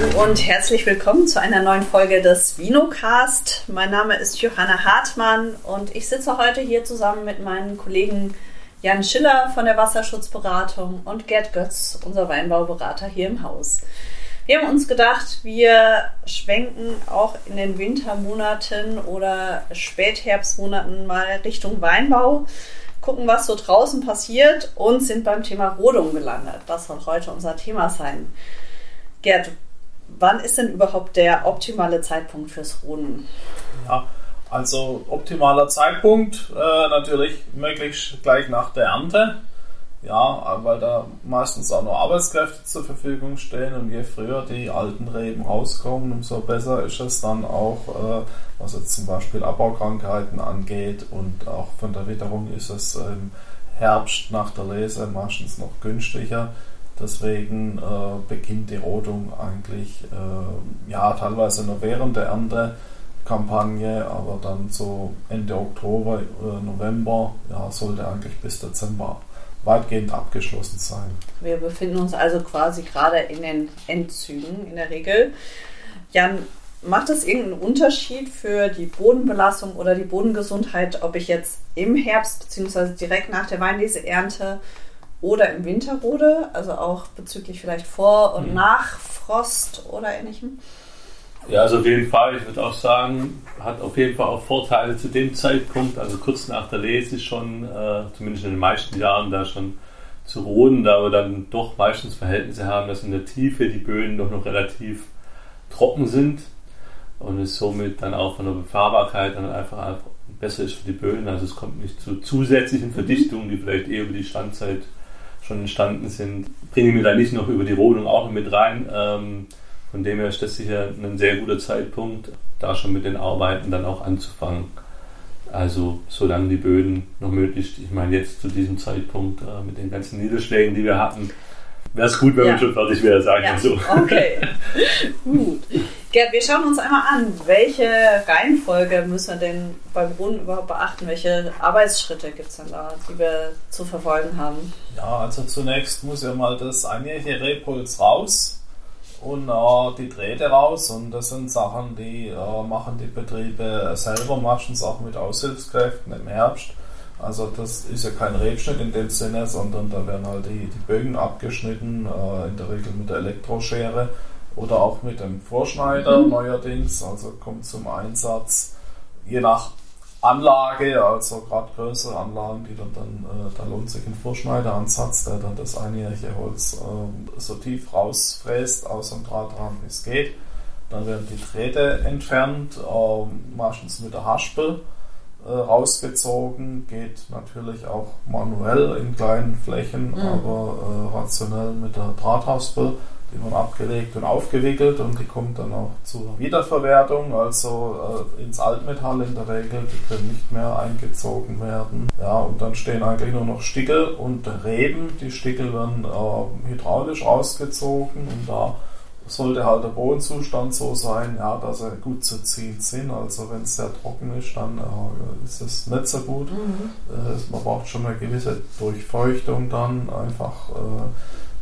Hallo und herzlich willkommen zu einer neuen Folge des Vinocast. Mein Name ist Johanna Hartmann und ich sitze heute hier zusammen mit meinen Kollegen Jan Schiller von der Wasserschutzberatung und Gerd Götz, unser Weinbauberater hier im Haus. Wir haben uns gedacht, wir schwenken auch in den Wintermonaten oder Spätherbstmonaten mal Richtung Weinbau gucken, was so draußen passiert und sind beim Thema Rodung gelandet. Das soll heute unser Thema sein. Gerd, wann ist denn überhaupt der optimale Zeitpunkt fürs Roden? Ja, also optimaler Zeitpunkt äh, natürlich möglichst gleich nach der Ernte. Ja, weil da meistens auch nur Arbeitskräfte zur Verfügung stehen und je früher die alten Reben rauskommen, umso besser ist es dann auch, äh, was jetzt zum Beispiel Abbaokrankheiten angeht und auch von der Witterung ist es im Herbst nach der Lese meistens noch günstiger. Deswegen äh, beginnt die Rodung eigentlich äh, ja teilweise nur während der Erntekampagne, aber dann so Ende Oktober, äh, November, ja, sollte eigentlich bis Dezember weitgehend abgeschlossen sein. Wir befinden uns also quasi gerade in den Endzügen in der Regel. Jan, macht es irgendeinen Unterschied für die Bodenbelastung oder die Bodengesundheit, ob ich jetzt im Herbst bzw. direkt nach der Weinlese ernte oder im Winter rode? Also auch bezüglich vielleicht Vor- und mhm. nach Frost oder ähnlichem? Ja, also auf jeden Fall. Ich würde auch sagen, hat auf jeden Fall auch Vorteile zu dem Zeitpunkt, also kurz nach der Lese schon, äh, zumindest in den meisten Jahren da schon zu roden, da wir dann doch meistens Verhältnisse haben, dass in der Tiefe die Böden doch noch relativ trocken sind und es somit dann auch von der Befahrbarkeit dann einfach besser ist für die Böden. Also es kommt nicht zu zusätzlichen Verdichtungen, die vielleicht eher über die Standzeit schon entstanden sind. Bringen wir da nicht noch über die Rodung auch mit rein. Ähm, von dem her ist das sicher ein sehr guter Zeitpunkt, da schon mit den Arbeiten dann auch anzufangen. Also solange die Böden noch möglichst, ich meine jetzt zu diesem Zeitpunkt äh, mit den ganzen Niederschlägen, die wir hatten, wäre es gut, wenn ja. wir schon fertig wäre, sagen wir ja. so. Okay, gut. Gerd, wir schauen uns einmal an, welche Reihenfolge müssen wir denn beim Brunnen überhaupt beachten? Welche Arbeitsschritte gibt es denn da, die wir zu verfolgen haben? Ja, also zunächst muss ja mal das einjährige Rebholz raus und äh, die Drähte raus und das sind Sachen, die äh, machen die Betriebe selber meistens auch mit Aushilfskräften im Herbst. Also das ist ja kein Rebschnitt in dem Sinne, sondern da werden halt die, die Bögen abgeschnitten, äh, in der Regel mit der Elektroschere oder auch mit dem Vorschneider mhm. neuerdings, also kommt zum Einsatz. Je nach Anlage, also gerade größere Anlagen, die dann, dann äh, da lohnt sich ein Vorschneideransatz, der dann das einjährige Holz äh, so tief rausfräst aus dem Drahtrahmen wie es geht. Dann werden die Drähte entfernt, äh, meistens mit der Haspel äh, rausgezogen, geht natürlich auch manuell in kleinen Flächen, mhm. aber äh, rationell mit der Drahthaspel die werden abgelegt und aufgewickelt und die kommt dann auch zur Wiederverwertung, also äh, ins Altmetall in der Regel, die können nicht mehr eingezogen werden. Ja, und dann stehen eigentlich nur noch Stickel und Reben. Die Stickel werden äh, hydraulisch ausgezogen und da sollte halt der Bodenzustand so sein, ja, dass er gut zu ziehen sind. Also wenn es sehr trocken ist, dann äh, ist es nicht so gut. Mhm. Äh, man braucht schon eine gewisse Durchfeuchtung dann einfach.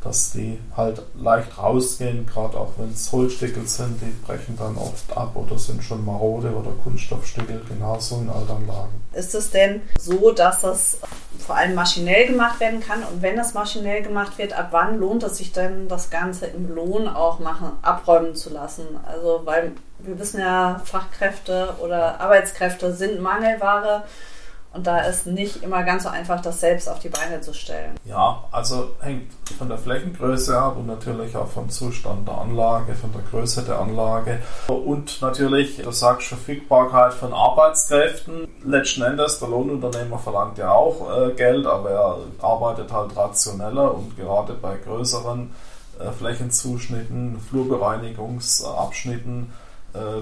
Dass die halt leicht rausgehen, gerade auch wenn es Holzstickel sind, die brechen dann oft ab oder sind schon marode oder Kunststoffstickel, genauso in Altanlagen. Ist es denn so, dass das vor allem maschinell gemacht werden kann und wenn das maschinell gemacht wird, ab wann lohnt es sich denn, das Ganze im Lohn auch machen, abräumen zu lassen? Also, weil wir wissen ja, Fachkräfte oder Arbeitskräfte sind Mangelware. Und da ist nicht immer ganz so einfach, das selbst auf die Beine zu stellen. Ja, also hängt von der Flächengröße ab und natürlich auch vom Zustand der Anlage, von der Größe der Anlage. Und natürlich, du sagst Verfügbarkeit von Arbeitskräften. Letzten Endes, der Lohnunternehmer verlangt ja auch äh, Geld, aber er arbeitet halt rationeller und gerade bei größeren äh, Flächenzuschnitten, Flurbereinigungsabschnitten,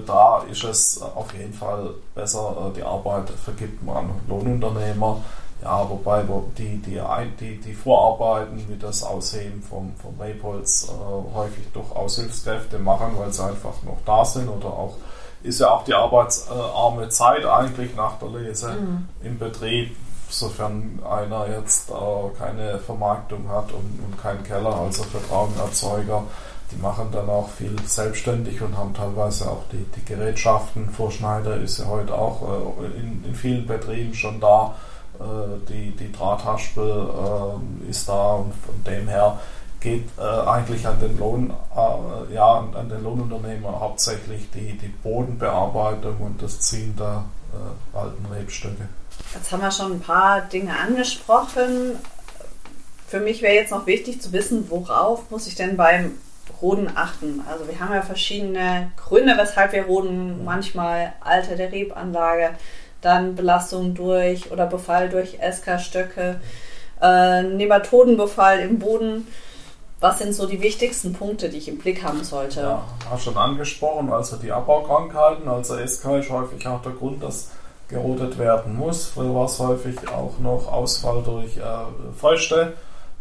da ist es auf jeden Fall besser, äh, die Arbeit vergibt man Lohnunternehmer. Ja, wobei die, die, die, die Vorarbeiten wie das Ausheben vom, vom Rebholz äh, häufig durch Aushilfskräfte machen, weil sie einfach noch da sind oder auch ist ja auch die arbeitsarme Zeit eigentlich nach der Lese mhm. im Betrieb, sofern einer jetzt äh, keine Vermarktung hat und, und keinen Keller, also Vertrauenerzeuger die machen dann auch viel selbstständig und haben teilweise auch die, die Gerätschaften. Vorschneider ist ja heute auch äh, in, in, vielen Betrieben schon da. Äh, die, die Drahthaspel äh, ist da und von dem her geht äh, eigentlich an den Lohn, äh, ja, an den Lohnunternehmer hauptsächlich die, die Bodenbearbeitung und das Ziehen der äh, alten Rebstöcke. Jetzt haben wir schon ein paar Dinge angesprochen. Für mich wäre jetzt noch wichtig zu wissen, worauf muss ich denn beim Roden achten. Also wir haben ja verschiedene Gründe, weshalb wir roden. Manchmal Alter der Rebanlage, dann Belastung durch oder Befall durch SK-Stöcke, äh, Nematodenbefall im Boden. Was sind so die wichtigsten Punkte, die ich im Blick haben sollte? Ja, hast schon angesprochen, also die Abbaukrankheiten, also SK ist häufig auch der Grund, dass gerodet werden muss. Früher war es häufig auch noch Ausfall durch äh, Feuchte,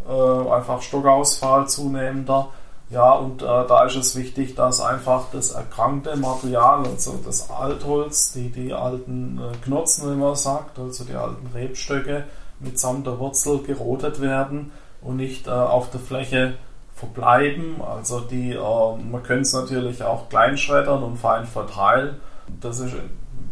äh, einfach Stockausfall zunehmender. Ja, und äh, da ist es wichtig, dass einfach das erkrankte Material, also das Altholz, die, die alten äh, Knotzen, wie man sagt, also die alten Rebstöcke mitsamt der Wurzel gerodet werden und nicht äh, auf der Fläche verbleiben. Also die, äh, man könnte es natürlich auch kleinschreddern und fein verteilen. Das ist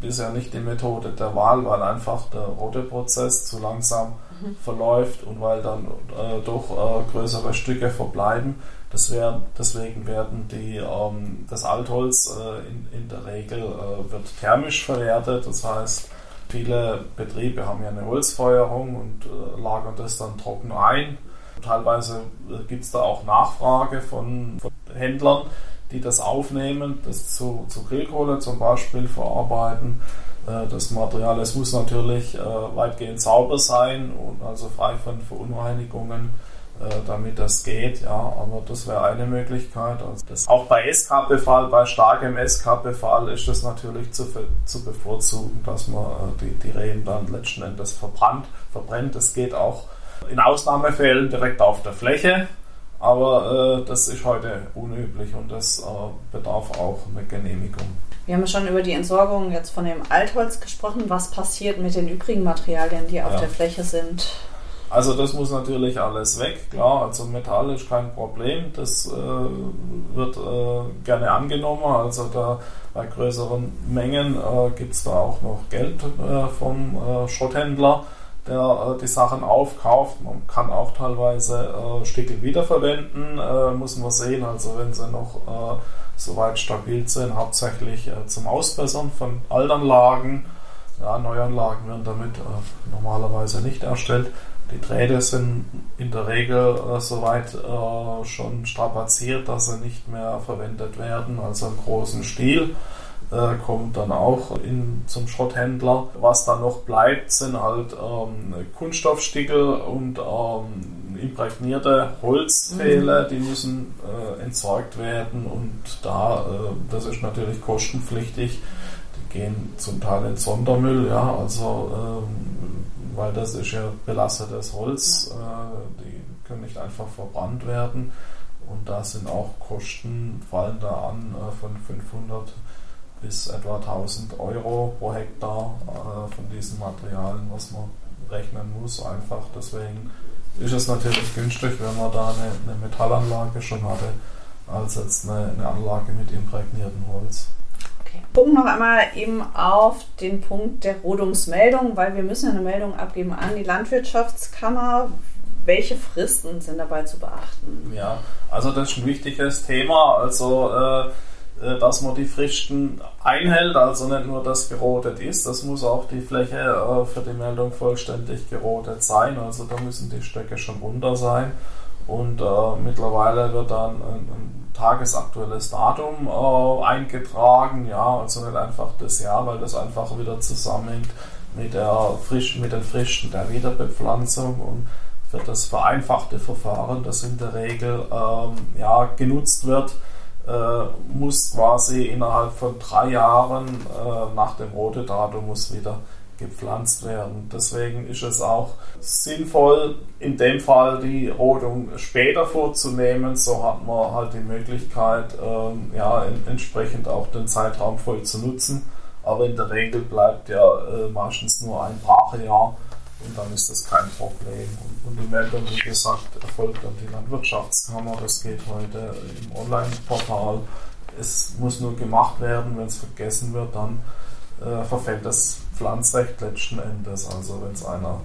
bisher nicht die Methode der Wahl, weil einfach der Roteprozess zu langsam mhm. verläuft und weil dann äh, doch äh, größere Stücke verbleiben. Das wär, deswegen werden die, ähm, das Altholz äh, in, in der Regel äh, wird thermisch verwertet. Das heißt, viele Betriebe haben ja eine Holzfeuerung und äh, lagern das dann trocken ein. Teilweise äh, gibt es da auch Nachfrage von, von, Händlern, die das aufnehmen, das zu, zu Grillkohle zum Beispiel verarbeiten. Äh, das Material, es muss natürlich äh, weitgehend sauber sein und also frei von Verunreinigungen damit das geht, ja, aber das wäre eine Möglichkeit. Also das, auch bei SK-Befall, bei starkem SK-Befall ist es natürlich zu, zu bevorzugen, dass man äh, die, die Reben dann letzten Endes verbrannt, verbrennt. Das geht auch in Ausnahmefällen direkt auf der Fläche, aber äh, das ist heute unüblich und das äh, bedarf auch einer Genehmigung. Wir haben schon über die Entsorgung jetzt von dem Altholz gesprochen. Was passiert mit den übrigen Materialien, die auf ja. der Fläche sind? Also das muss natürlich alles weg, klar. Also Metall ist kein Problem, das äh, wird äh, gerne angenommen. Also da bei größeren Mengen äh, gibt es da auch noch Geld äh, vom äh, Schrotthändler, der äh, die Sachen aufkauft. Man kann auch teilweise Stickel wiederverwenden, muss man sehen. Also wenn sie noch soweit stabil sind, hauptsächlich zum Ausbessern von Altanlagen. Ja, Neuanlagen werden damit normalerweise nicht erstellt. Die Drähte sind in der Regel äh, soweit äh, schon strapaziert, dass sie nicht mehr verwendet werden, also im großen Stil. Äh, kommt dann auch in, zum Schrotthändler. Was dann noch bleibt, sind halt ähm, Kunststoffstickel und ähm, imprägnierte Holzpfähle, mhm. die müssen äh, entsorgt werden und da, äh, das ist natürlich kostenpflichtig. Die gehen zum Teil in Sondermüll, ja, also ähm, weil das ist ja belastetes Holz, ja. äh, die können nicht einfach verbrannt werden und da sind auch Kosten, fallen da an äh, von 500 bis etwa 1000 Euro pro Hektar äh, von diesen Materialien, was man rechnen muss, einfach deswegen ist es natürlich günstig, wenn man da eine, eine Metallanlage schon hatte, als jetzt eine, eine Anlage mit imprägniertem Holz. Okay. Gucken noch einmal eben auf den Punkt der Rodungsmeldung, weil wir müssen eine Meldung abgeben an die Landwirtschaftskammer. Welche Fristen sind dabei zu beachten? Ja, also das ist ein wichtiges Thema. Also äh, äh dass man die Fristen einhält, also nicht nur das gerodet ist, das muss auch die Fläche äh, für die Meldung vollständig gerodet sein. Also da müssen die Stöcke schon runter sein. Und äh, mittlerweile wird dann ein, ein tagesaktuelles Datum äh, eingetragen, ja, also nicht einfach das Jahr, weil das einfach wieder zusammenhängt mit, der frisch, mit den Fristen der Wiederbepflanzung und für das vereinfachte Verfahren, das in der Regel ähm, ja, genutzt wird, äh, muss quasi innerhalb von drei Jahren äh, nach dem Rote-Datum muss wieder gepflanzt werden. Deswegen ist es auch sinnvoll, in dem Fall die Rodung später vorzunehmen. So hat man halt die Möglichkeit, ähm, ja, entsprechend auch den Zeitraum voll zu nutzen. Aber in der Regel bleibt ja äh, meistens nur ein Brachejahr und dann ist das kein Problem. Und, und die Meldung, wie gesagt, folgt dann die Landwirtschaftskammer, das geht heute im Online-Portal. Es muss nur gemacht werden, wenn es vergessen wird, dann äh, verfällt das Pflanzrecht letzten Endes, also wenn es einer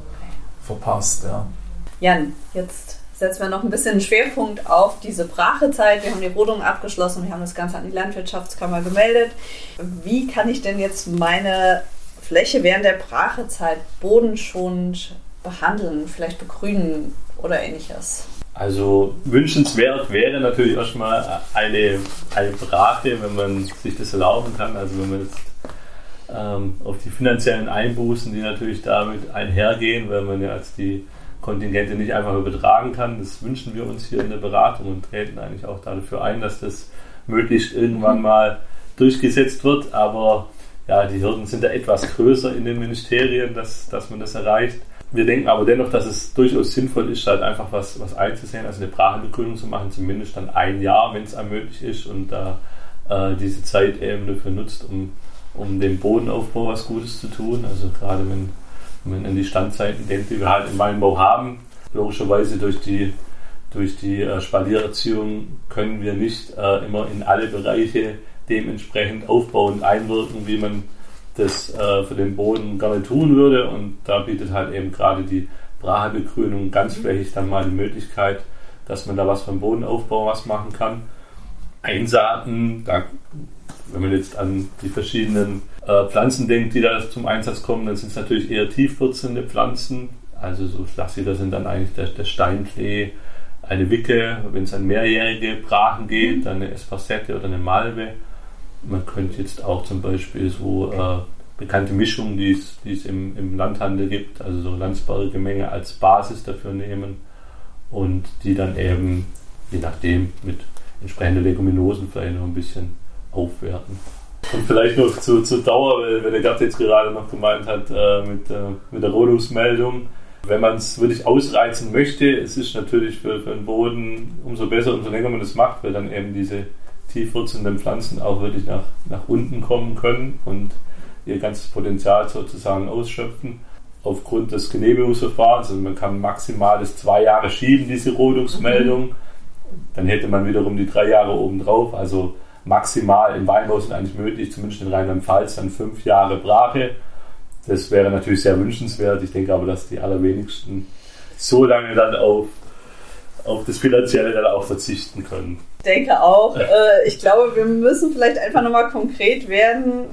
verpasst. Ja. Jan, jetzt setzen wir noch ein bisschen Schwerpunkt auf diese Brachezeit. Wir haben die Rodung abgeschlossen, wir haben das Ganze an die Landwirtschaftskammer gemeldet. Wie kann ich denn jetzt meine Fläche während der Brachezeit bodenschonend behandeln, vielleicht begrünen oder ähnliches? Also wünschenswert wäre natürlich erstmal eine, eine Brache, wenn man sich das erlauben kann. Also wenn man jetzt auf die finanziellen Einbußen, die natürlich damit einhergehen, weil man ja als die Kontingente nicht einfach übertragen kann. Das wünschen wir uns hier in der Beratung und treten eigentlich auch dafür ein, dass das möglichst irgendwann mal durchgesetzt wird. Aber ja, die Hürden sind da etwas größer in den Ministerien, dass, dass man das erreicht. Wir denken aber dennoch, dass es durchaus sinnvoll ist, halt einfach was, was einzusehen, also eine Brachebegrünung zu machen, zumindest dann ein Jahr, wenn es ermöglicht ist und da äh, diese Zeit eben dafür nutzt, um, um dem Bodenaufbau was Gutes zu tun. Also gerade wenn, wenn man an die Standzeiten denkt, die wir halt im Weinbau haben, logischerweise durch die durch die äh, Spaliererziehung können wir nicht äh, immer in alle Bereiche dementsprechend aufbauend einwirken, wie man das äh, für den Boden gerne tun würde. Und da bietet halt eben gerade die Brachebegrünung ganzflächig dann mal die Möglichkeit, dass man da was vom Bodenaufbau was machen kann. Einsaaten, da, wenn man jetzt an die verschiedenen äh, Pflanzen denkt, die da zum Einsatz kommen, dann sind es natürlich eher tiefwurzelnde Pflanzen. Also so Schlachsieder sind dann eigentlich der, der Steinklee, eine Wicke, wenn es an mehrjährige Brachen geht, dann eine Espassette oder eine Malve. Man könnte jetzt auch zum Beispiel so äh, bekannte Mischungen, die es, im, im Landhandel gibt, also so landsbarige Menge als Basis dafür nehmen und die dann eben, je nachdem, mit entsprechenden Leguminosen vielleicht noch ein bisschen aufwerten. Und vielleicht noch zu, zur Dauer, weil, weil der Gerd jetzt gerade noch gemeint hat äh, mit, äh, mit der Rodungsmeldung. Wenn man es wirklich ausreizen möchte, es ist natürlich für, für den Boden umso besser, umso länger man das macht, weil dann eben diese tiefwurzelnden Pflanzen auch wirklich nach, nach unten kommen können und ihr ganzes Potenzial sozusagen ausschöpfen. Aufgrund des Genehmigungsverfahrens, also man kann maximal das zwei Jahre schieben, diese Rodungsmeldung, dann hätte man wiederum die drei Jahre obendrauf, also maximal im Weinbau sind eigentlich möglich, zumindest in Rheinland-Pfalz, dann fünf Jahre Brache. Das wäre natürlich sehr wünschenswert. Ich denke aber, dass die allerwenigsten so lange dann auf, auf das Finanzielle dann auch verzichten können denke auch. Äh, ich glaube, wir müssen vielleicht einfach nochmal konkret werden.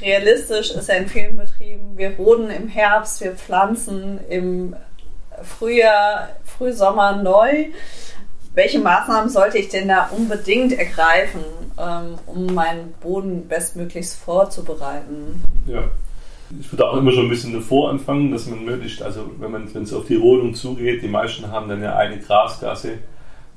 Realistisch ist ja in vielen Betrieben, wir roden im Herbst, wir pflanzen im Frühjahr, Frühsommer neu. Welche Maßnahmen sollte ich denn da unbedingt ergreifen, ähm, um meinen Boden bestmöglichst vorzubereiten? Ja, ich würde auch immer schon ein bisschen davor anfangen, dass man möglichst, also wenn man wenn es auf die Rodung zugeht, die meisten haben dann ja eine Grasgasse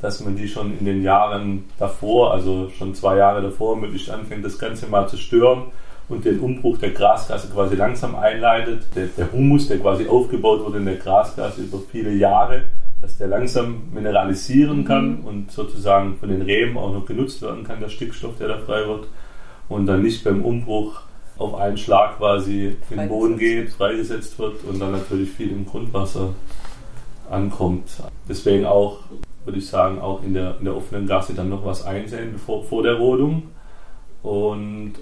dass man die schon in den Jahren davor, also schon zwei Jahre davor, möglichst anfängt, das Ganze mal zu stören und den Umbruch der Grasgasse quasi langsam einleitet. Der, der Humus, der quasi aufgebaut wurde in der Grasgasse über viele Jahre, dass der langsam mineralisieren mhm. kann und sozusagen von den Reben auch noch genutzt werden kann, der Stickstoff, der da frei wird und dann nicht beim Umbruch auf einen Schlag quasi in den Boden geht, freigesetzt wird und dann natürlich viel im Grundwasser ankommt. Deswegen auch würde ich sagen, auch in der, in der offenen Gasse dann noch was einsehen bevor, vor der Rodung. Und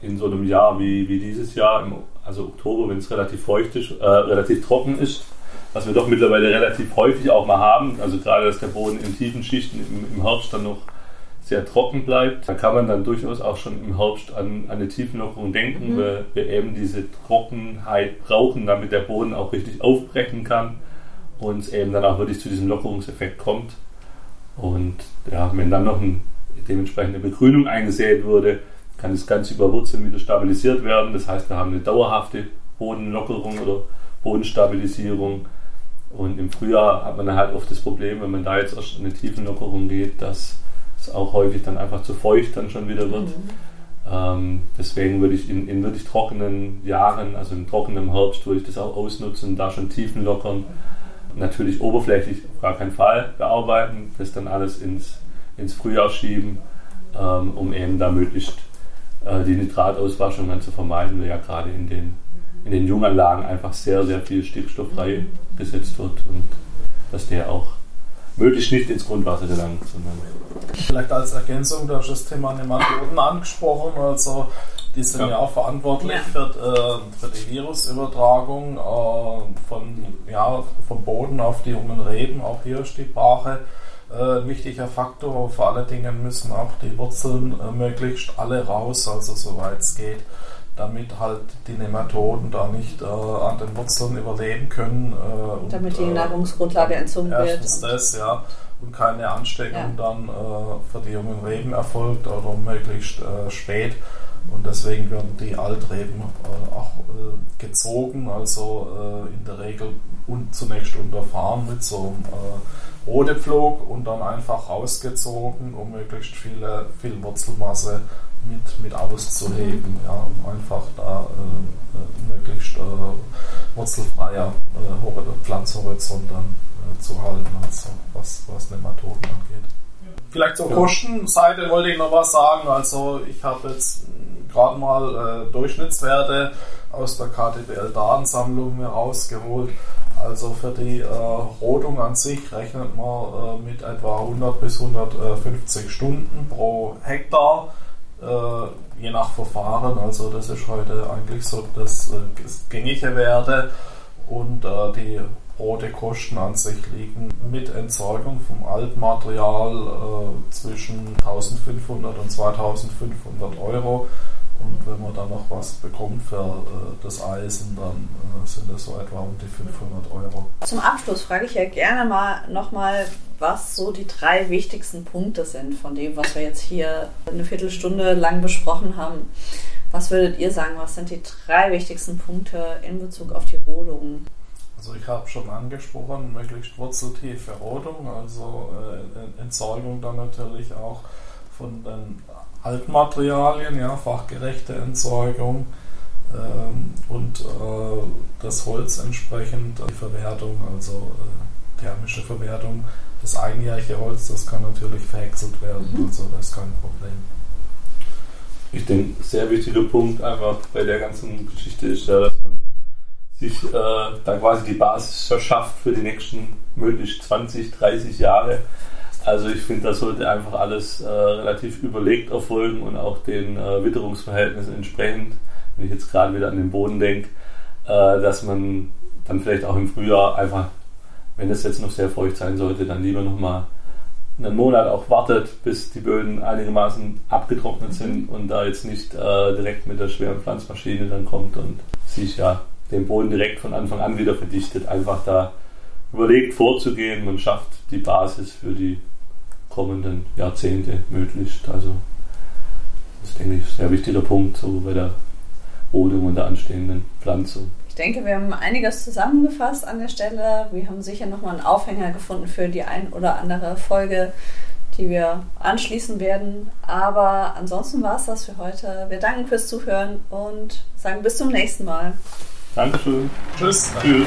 in so einem Jahr wie, wie dieses Jahr, im, also Oktober, wenn es relativ feucht ist, äh, relativ trocken ist, was wir doch mittlerweile relativ häufig auch mal haben, also gerade, dass der Boden in tiefen Schichten im, im Herbst dann noch sehr trocken bleibt, da kann man dann durchaus auch schon im Herbst an, an eine Tiefenlockerung denken, mhm. weil wir eben diese Trockenheit brauchen, damit der Boden auch richtig aufbrechen kann und eben dann auch wirklich zu diesem Lockerungseffekt kommt. Und ja, wenn dann noch eine dementsprechende Begrünung eingesät wurde, kann das Ganze über Wurzeln wieder stabilisiert werden. Das heißt, wir haben eine dauerhafte Bodenlockerung oder Bodenstabilisierung. Und im Frühjahr hat man dann halt oft das Problem, wenn man da jetzt erst in eine Tiefenlockerung geht, dass es auch häufig dann einfach zu feucht dann schon wieder wird. Mhm. Ähm, deswegen würde ich in, in, wirklich trockenen Jahren, also im trockenen Herbst, würde ich das auch ausnutzen, da schon Tiefen lockern natürlich oberflächlich auf gar keinen Fall bearbeiten, das dann alles ins, ins Frühjahr schieben, ähm, um eben da möglichst äh, die Nitratauswaschung dann zu vermeiden, weil ja gerade in den, in den Junganlagen einfach sehr, sehr viel Stickstoff freigesetzt wird und dass der auch möglichst nicht ins Grundwasser gelangt. Sondern Vielleicht als Ergänzung, du hast das Thema Nematoden angesprochen. Also die sind ja, ja auch verantwortlich ja. Für, äh, für, die Virusübertragung äh, von, ja, vom Boden auf die jungen Reben. Auch hier ist die Brache äh, ein wichtiger Faktor. Vor allen Dingen müssen auch die Wurzeln äh, möglichst alle raus, also soweit es geht damit halt die Nematoden da nicht äh, an den Wurzeln überleben können. Äh, und, damit die äh, Nahrungsgrundlage entzogen wird. Erstens das, ja. Und keine Ansteckung ja. dann äh, für die jungen Reben erfolgt oder möglichst äh, spät. Und deswegen werden die Altreben äh, auch gezogen, also in der Regel und zunächst unterfahren mit so einem Rodepflug und dann einfach rausgezogen, um möglichst viele, viel Wurzelmasse mit, mit auszuheben, ja, um einfach da äh, äh möglichst äh, wurzelfreier äh, Pflanzhorizont dann äh, zu halten, also was, was Nematoden angeht. Vielleicht zur ja. Kostenseite wollte ich noch was sagen. Also ich habe jetzt gerade mal äh, Durchschnittswerte aus der KTBL-Datensammlung herausgeholt. Also für die äh, Rodung an sich rechnet man äh, mit etwa 100 bis 150 Stunden pro Hektar äh, je nach Verfahren. Also das ist heute eigentlich so das, das äh, gängige Werte und äh, die rote Kosten an sich liegen mit Entsorgung vom Altmaterial äh, zwischen 1500 und 2500 Euro. Und wenn man dann noch was bekommt für äh, das Eisen, dann äh, sind es so etwa um die 500 Euro. Zum Abschluss frage ich ja gerne mal nochmal, was so die drei wichtigsten Punkte sind von dem, was wir jetzt hier eine Viertelstunde lang besprochen haben. Was würdet ihr sagen, was sind die drei wichtigsten Punkte in Bezug auf die Rodung? Also ich habe schon angesprochen, möglichst wurzeltiefe Rodung, also äh, Entsorgung dann natürlich auch von den Altmaterialien, ja, fachgerechte Entsorgung ähm, und äh, das Holz entsprechend die Verwertung, also äh, thermische Verwertung. Das einjährige Holz, das kann natürlich verhäckselt werden, mhm. also das ist kein Problem. Ich denke, sehr wichtiger Punkt einfach bei der ganzen Geschichte ist ja, dass man sich äh, da quasi die Basis verschafft für die nächsten möglichst 20, 30 Jahre also ich finde, das sollte einfach alles äh, relativ überlegt erfolgen und auch den äh, Witterungsverhältnissen entsprechend, wenn ich jetzt gerade wieder an den Boden denke, äh, dass man dann vielleicht auch im Frühjahr einfach, wenn es jetzt noch sehr feucht sein sollte, dann lieber nochmal einen Monat auch wartet, bis die Böden einigermaßen abgetrocknet sind und da jetzt nicht äh, direkt mit der schweren Pflanzmaschine dann kommt und sich ja den Boden direkt von Anfang an wieder verdichtet, einfach da überlegt vorzugehen. Man schafft die Basis für die kommenden Jahrzehnte möglichst. Also das ist, denke ich, ein sehr wichtiger Punkt so bei der Rodung und der anstehenden Pflanzung. Ich denke, wir haben einiges zusammengefasst an der Stelle. Wir haben sicher nochmal einen Aufhänger gefunden für die ein oder andere Folge, die wir anschließen werden. Aber ansonsten war es das für heute. Wir danken fürs Zuhören und sagen bis zum nächsten Mal. Dankeschön. Tschüss. Tschüss.